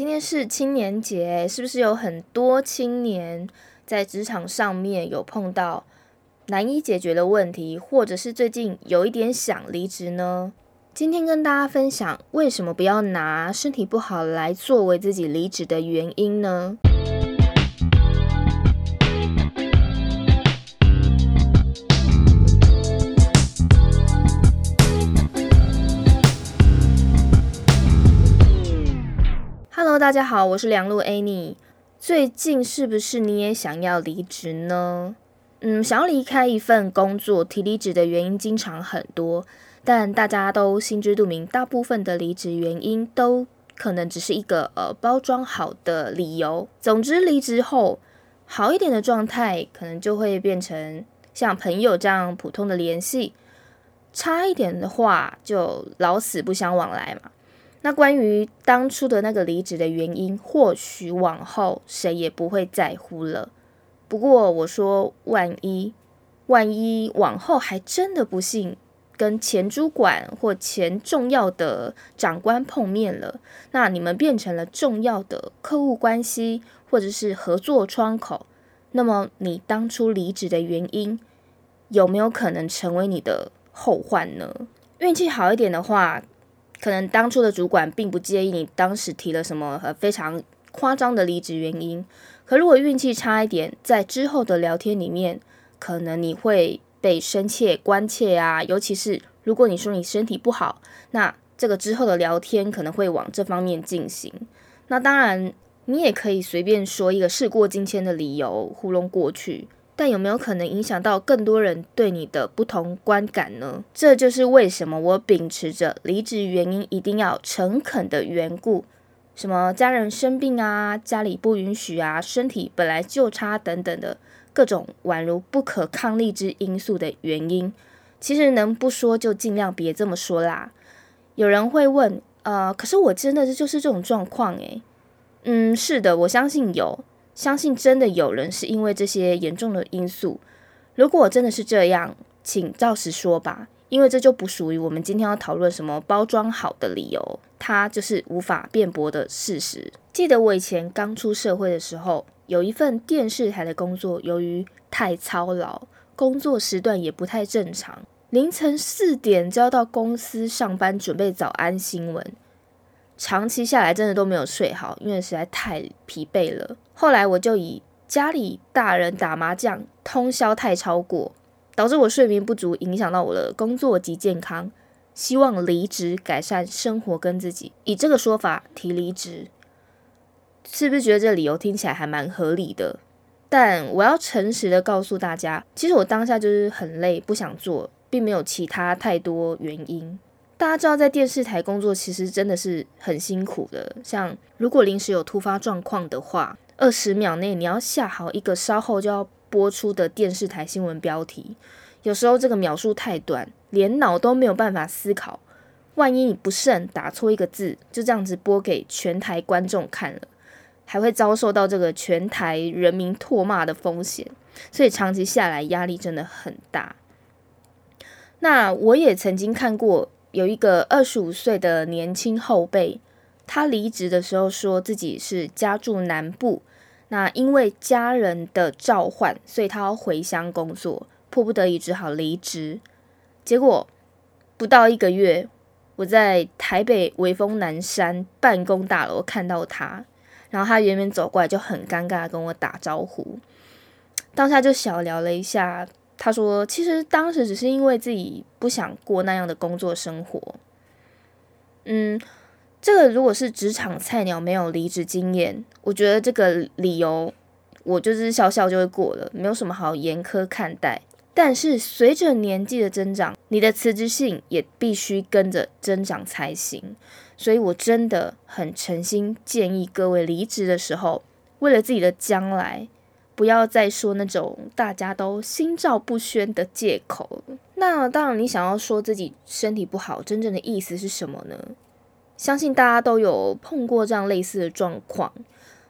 今天是青年节，是不是有很多青年在职场上面有碰到难以解决的问题，或者是最近有一点想离职呢？今天跟大家分享，为什么不要拿身体不好来作为自己离职的原因呢大家好，我是梁路 Annie。最近是不是你也想要离职呢？嗯，想要离开一份工作提离职的原因经常很多，但大家都心知肚明，大部分的离职原因都可能只是一个呃包装好的理由。总之，离职后好一点的状态，可能就会变成像朋友这样普通的联系；差一点的话，就老死不相往来嘛。那关于当初的那个离职的原因，或许往后谁也不会在乎了。不过我说，万一万一往后还真的不幸跟前主管或前重要的长官碰面了，那你们变成了重要的客户关系或者是合作窗口，那么你当初离职的原因有没有可能成为你的后患呢？运气好一点的话。可能当初的主管并不介意你当时提了什么呃非常夸张的离职原因，可如果运气差一点，在之后的聊天里面，可能你会被深切关切啊，尤其是如果你说你身体不好，那这个之后的聊天可能会往这方面进行。那当然，你也可以随便说一个事过境迁的理由糊弄过去。但有没有可能影响到更多人对你的不同观感呢？这就是为什么我秉持着离职原因一定要诚恳的缘故，什么家人生病啊、家里不允许啊、身体本来就差等等的各种宛如不可抗力之因素的原因。其实能不说就尽量别这么说啦。有人会问，呃，可是我真的就是这种状况诶。嗯，是的，我相信有。相信真的有人是因为这些严重的因素。如果真的是这样，请照实说吧，因为这就不属于我们今天要讨论什么包装好的理由，它就是无法辩驳的事实。记得我以前刚出社会的时候，有一份电视台的工作，由于太操劳，工作时段也不太正常，凌晨四点就要到公司上班，准备早安新闻。长期下来，真的都没有睡好，因为实在太疲惫了。后来我就以家里大人打麻将通宵太超过，导致我睡眠不足，影响到我的工作及健康。希望离职改善生活跟自己，以这个说法提离职，是不是觉得这理由听起来还蛮合理的？但我要诚实的告诉大家，其实我当下就是很累，不想做，并没有其他太多原因。大家知道，在电视台工作其实真的是很辛苦的。像如果临时有突发状况的话，二十秒内你要下好一个稍后就要播出的电视台新闻标题，有时候这个秒数太短，连脑都没有办法思考。万一你不慎打错一个字，就这样子播给全台观众看了，还会遭受到这个全台人民唾骂的风险。所以长期下来压力真的很大。那我也曾经看过。有一个二十五岁的年轻后辈，他离职的时候说自己是家住南部，那因为家人的召唤，所以他要回乡工作，迫不得已只好离职。结果不到一个月，我在台北威风南山办公大楼看到他，然后他远远走过来，就很尴尬跟我打招呼，当下就小聊了一下。他说：“其实当时只是因为自己不想过那样的工作生活。嗯，这个如果是职场菜鸟没有离职经验，我觉得这个理由我就是笑笑就会过了，没有什么好严苛看待。但是随着年纪的增长，你的辞职信也必须跟着增长才行。所以我真的很诚心建议各位离职的时候，为了自己的将来。”不要再说那种大家都心照不宣的借口。那当然，你想要说自己身体不好，真正的意思是什么呢？相信大家都有碰过这样类似的状况，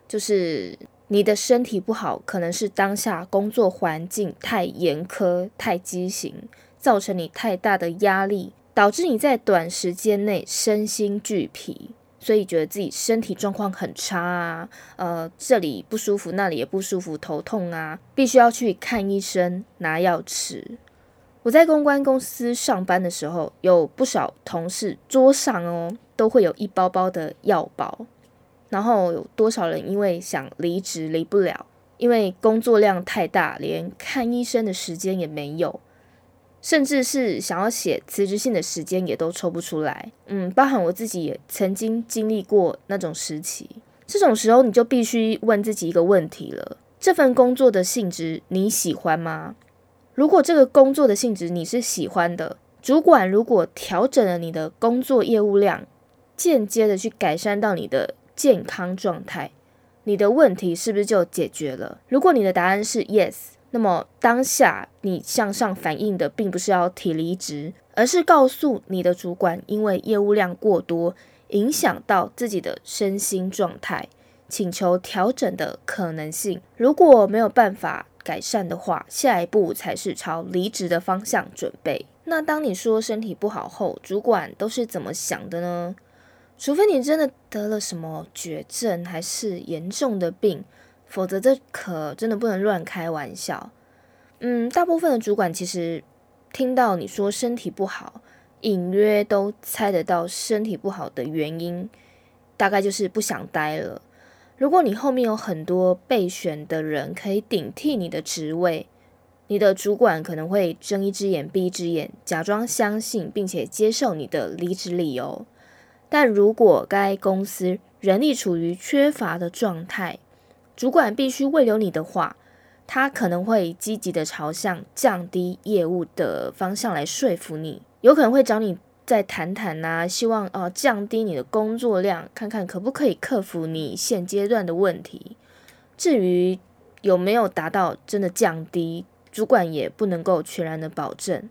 就是你的身体不好，可能是当下工作环境太严苛、太畸形，造成你太大的压力，导致你在短时间内身心俱疲。所以觉得自己身体状况很差啊，呃，这里不舒服，那里也不舒服，头痛啊，必须要去看医生拿药吃。我在公关公司上班的时候，有不少同事桌上哦都会有一包包的药包，然后有多少人因为想离职离不了，因为工作量太大，连看医生的时间也没有。甚至是想要写辞职信的时间也都抽不出来，嗯，包含我自己也曾经经历过那种时期。这种时候，你就必须问自己一个问题了：这份工作的性质你喜欢吗？如果这个工作的性质你是喜欢的，主管如果调整了你的工作业务量，间接的去改善到你的健康状态，你的问题是不是就解决了？如果你的答案是 yes。那么当下你向上反映的并不是要提离职，而是告诉你的主管，因为业务量过多，影响到自己的身心状态，请求调整的可能性。如果没有办法改善的话，下一步才是朝离职的方向准备。那当你说身体不好后，主管都是怎么想的呢？除非你真的得了什么绝症，还是严重的病。否则，这可真的不能乱开玩笑。嗯，大部分的主管其实听到你说身体不好，隐约都猜得到身体不好的原因，大概就是不想待了。如果你后面有很多备选的人可以顶替你的职位，你的主管可能会睁一只眼闭一只眼，假装相信并且接受你的离职理由。但如果该公司人力处于缺乏的状态，主管必须未留你的话，他可能会积极的朝向降低业务的方向来说服你，有可能会找你再谈谈呐，希望呃降低你的工作量，看看可不可以克服你现阶段的问题。至于有没有达到真的降低，主管也不能够全然的保证。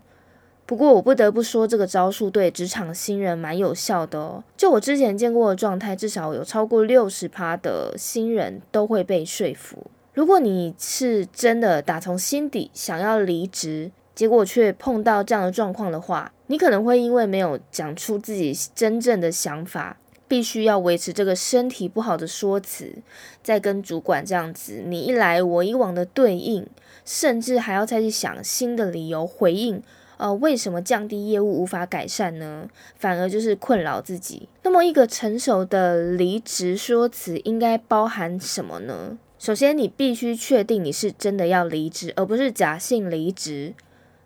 不过我不得不说，这个招数对职场新人蛮有效的哦。就我之前见过的状态，至少有超过六十趴的新人都会被说服。如果你是真的打从心底想要离职，结果却碰到这样的状况的话，你可能会因为没有讲出自己真正的想法，必须要维持这个身体不好的说辞，再跟主管这样子你一来我一往的对应，甚至还要再去想新的理由回应。呃，为什么降低业务无法改善呢？反而就是困扰自己。那么，一个成熟的离职说辞应该包含什么呢？首先，你必须确定你是真的要离职，而不是假性离职。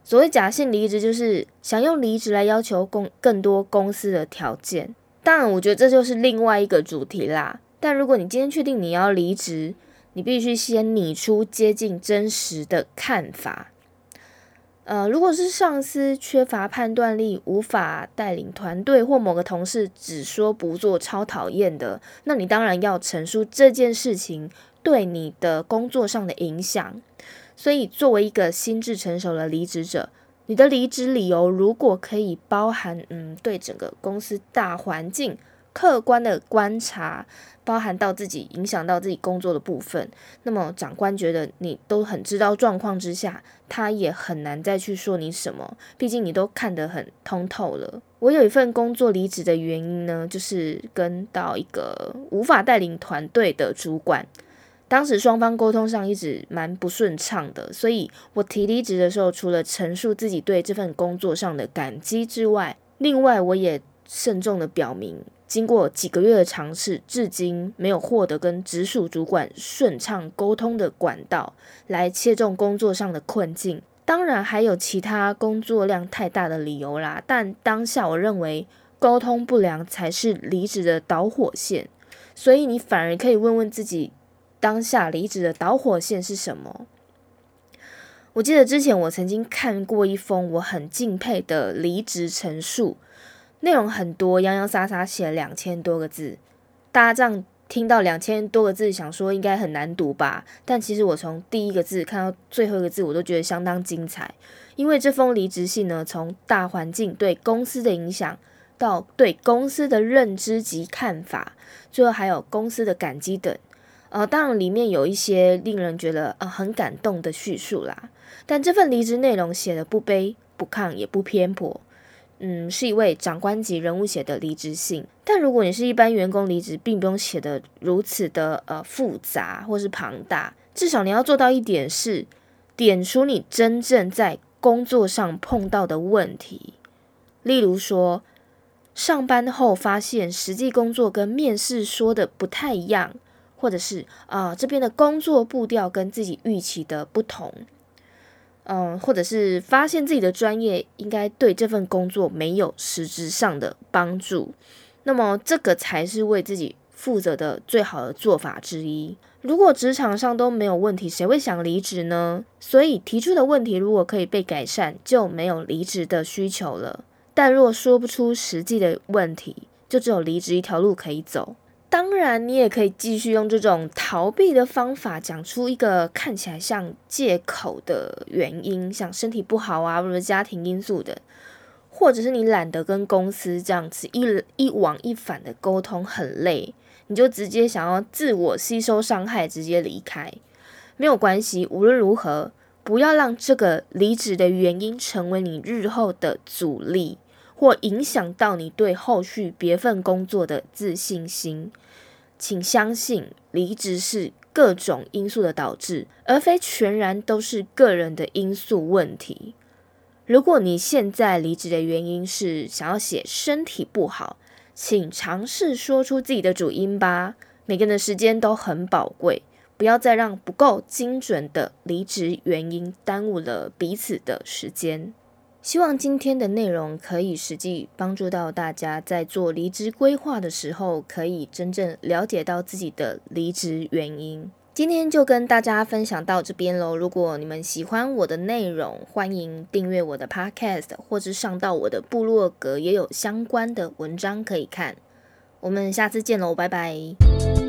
所谓假性离职，就是想用离职来要求公更多公司的条件。当然，我觉得这就是另外一个主题啦。但如果你今天确定你要离职，你必须先拟出接近真实的看法。呃，如果是上司缺乏判断力，无法带领团队，或某个同事只说不做，超讨厌的，那你当然要陈述这件事情对你的工作上的影响。所以，作为一个心智成熟的离职者，你的离职理由如果可以包含，嗯，对整个公司大环境。客观的观察，包含到自己影响到自己工作的部分，那么长官觉得你都很知道状况之下，他也很难再去说你什么，毕竟你都看得很通透了。我有一份工作离职的原因呢，就是跟到一个无法带领团队的主管，当时双方沟通上一直蛮不顺畅的，所以我提离职的时候，除了陈述自己对这份工作上的感激之外，另外我也慎重的表明。经过几个月的尝试，至今没有获得跟直属主管顺畅沟通的管道，来切中工作上的困境。当然还有其他工作量太大的理由啦，但当下我认为沟通不良才是离职的导火线。所以你反而可以问问自己，当下离职的导火线是什么？我记得之前我曾经看过一封我很敬佩的离职陈述。内容很多，洋洋洒洒写了两千多个字。大家这样听到两千多个字，想说应该很难读吧？但其实我从第一个字看到最后一个字，我都觉得相当精彩。因为这封离职信呢，从大环境对公司的影响，到对公司的认知及看法，最后还有公司的感激等。呃，当然里面有一些令人觉得呃很感动的叙述啦。但这份离职内容写的不卑不亢，也不偏颇。嗯，是一位长官级人物写的离职信。但如果你是一般员工离职，并不用写的如此的呃复杂或是庞大，至少你要做到一点是点出你真正在工作上碰到的问题。例如说，上班后发现实际工作跟面试说的不太一样，或者是啊这边的工作步调跟自己预期的不同。嗯，或者是发现自己的专业应该对这份工作没有实质上的帮助，那么这个才是为自己负责的最好的做法之一。如果职场上都没有问题，谁会想离职呢？所以提出的问题如果可以被改善，就没有离职的需求了。但若说不出实际的问题，就只有离职一条路可以走。当然，你也可以继续用这种逃避的方法，讲出一个看起来像借口的原因，像身体不好啊，或者家庭因素的，或者是你懒得跟公司这样子一一往一返的沟通很累，你就直接想要自我吸收伤害，直接离开，没有关系。无论如何，不要让这个离职的原因成为你日后的阻力。或影响到你对后续别份工作的自信心，请相信离职是各种因素的导致，而非全然都是个人的因素问题。如果你现在离职的原因是想要写身体不好，请尝试说出自己的主因吧。每个人的时间都很宝贵，不要再让不够精准的离职原因耽误了彼此的时间。希望今天的内容可以实际帮助到大家，在做离职规划的时候，可以真正了解到自己的离职原因。今天就跟大家分享到这边喽。如果你们喜欢我的内容，欢迎订阅我的 Podcast，或者上到我的部落格，也有相关的文章可以看。我们下次见喽，拜拜。